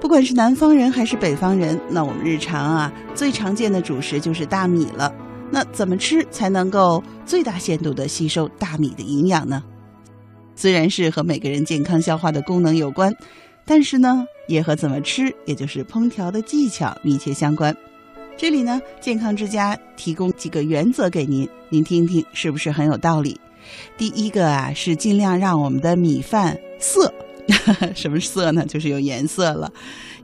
不管是南方人还是北方人，那我们日常啊最常见的主食就是大米了。那怎么吃才能够最大限度的吸收大米的营养呢？虽然是和每个人健康消化的功能有关，但是呢，也和怎么吃，也就是烹调的技巧密切相关。这里呢，健康之家提供几个原则给您，您听听是不是很有道理？第一个啊，是尽量让我们的米饭色，什么色呢？就是有颜色了，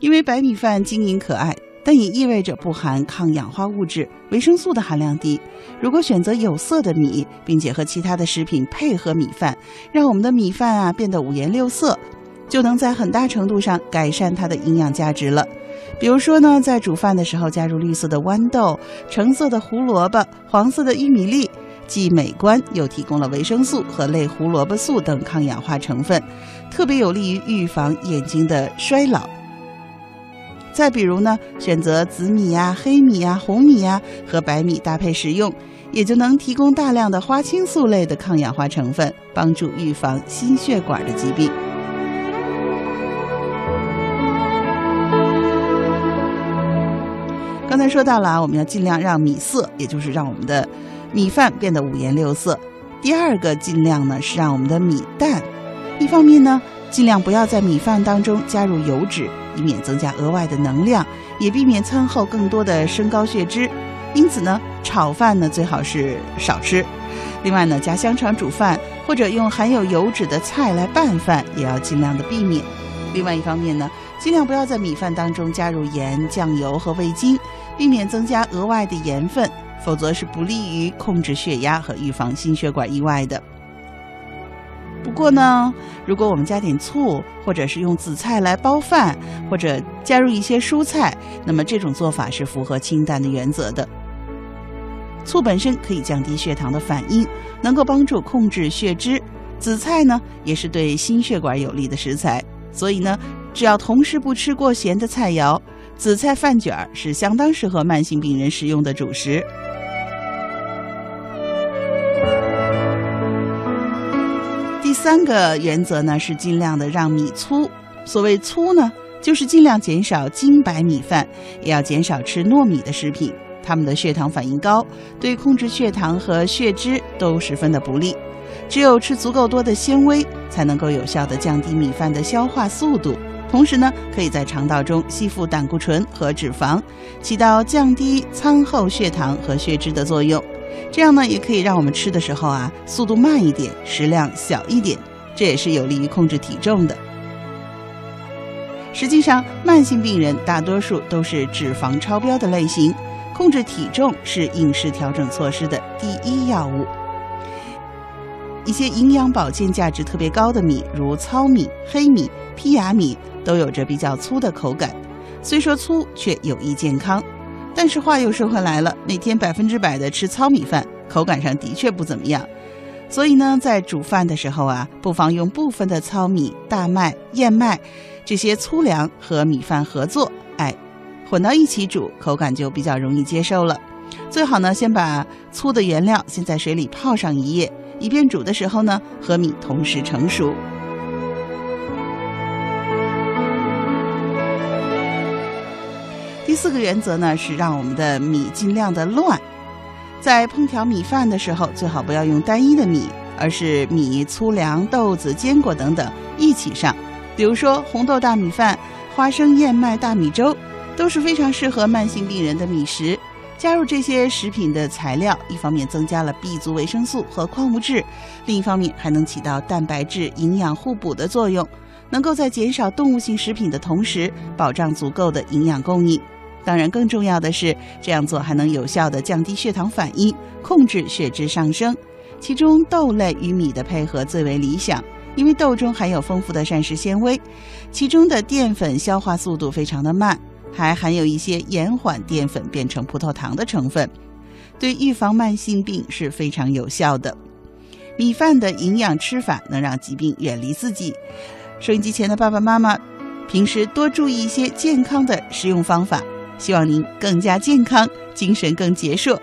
因为白米饭晶莹可爱。但也意味着不含抗氧化物质、维生素的含量低。如果选择有色的米，并且和其他的食品配合米饭，让我们的米饭啊变得五颜六色，就能在很大程度上改善它的营养价值了。比如说呢，在煮饭的时候加入绿色的豌豆、橙色的胡萝卜、黄色的玉米粒，既美观又提供了维生素和类胡萝卜素等抗氧化成分，特别有利于预防眼睛的衰老。再比如呢，选择紫米呀、黑米呀、红米呀和白米搭配食用，也就能提供大量的花青素类的抗氧化成分，帮助预防心血管的疾病。刚才说到了啊，我们要尽量让米色，也就是让我们的米饭变得五颜六色。第二个尽量呢是让我们的米淡，一方面呢。尽量不要在米饭当中加入油脂，以免增加额外的能量，也避免餐后更多的升高血脂。因此呢，炒饭呢最好是少吃。另外呢，加香肠煮饭或者用含有油脂的菜来拌饭，也要尽量的避免。另外一方面呢，尽量不要在米饭当中加入盐、酱油和味精，避免增加额外的盐分，否则是不利于控制血压和预防心血管意外的。不过呢，如果我们加点醋，或者是用紫菜来包饭，或者加入一些蔬菜，那么这种做法是符合清淡的原则的。醋本身可以降低血糖的反应，能够帮助控制血脂。紫菜呢，也是对心血管有利的食材，所以呢，只要同时不吃过咸的菜肴，紫菜饭卷儿是相当适合慢性病人食用的主食。三个原则呢是尽量的让米粗。所谓粗呢，就是尽量减少精白米饭，也要减少吃糯米的食品。它们的血糖反应高，对控制血糖和血脂都十分的不利。只有吃足够多的纤维，才能够有效的降低米饭的消化速度，同时呢，可以在肠道中吸附胆固醇和脂肪，起到降低餐后血糖和血脂的作用。这样呢，也可以让我们吃的时候啊，速度慢一点，食量小一点，这也是有利于控制体重的。实际上，慢性病人大多数都是脂肪超标的类型，控制体重是饮食调整措施的第一要务。一些营养保健价值特别高的米，如糙米、黑米、胚芽米，都有着比较粗的口感，虽说粗，却有益健康。但是话又说回来了，每天百分之百的吃糙米饭，口感上的确不怎么样。所以呢，在煮饭的时候啊，不妨用部分的糙米、大麦、燕麦这些粗粮和米饭合作，哎，混到一起煮，口感就比较容易接受了。最好呢，先把粗的原料先在水里泡上一夜，以便煮的时候呢，和米同时成熟。四个原则呢，是让我们的米尽量的乱。在烹调米饭的时候，最好不要用单一的米，而是米、粗粮、豆子、坚果等等一起上。比如说红豆大米饭、花生燕麦大米粥，都是非常适合慢性病人的米食。加入这些食品的材料，一方面增加了 B 族维生素和矿物质，另一方面还能起到蛋白质营养互补的作用，能够在减少动物性食品的同时，保障足够的营养供应。当然，更重要的是，这样做还能有效的降低血糖反应，控制血脂上升。其中，豆类与米的配合最为理想，因为豆中含有丰富的膳食纤维，其中的淀粉消化速度非常的慢，还含有一些延缓淀粉变成葡萄糖的成分，对预防慢性病是非常有效的。米饭的营养吃法能让疾病远离自己。收音机前的爸爸妈妈，平时多注意一些健康的食用方法。希望您更加健康，精神更矍铄。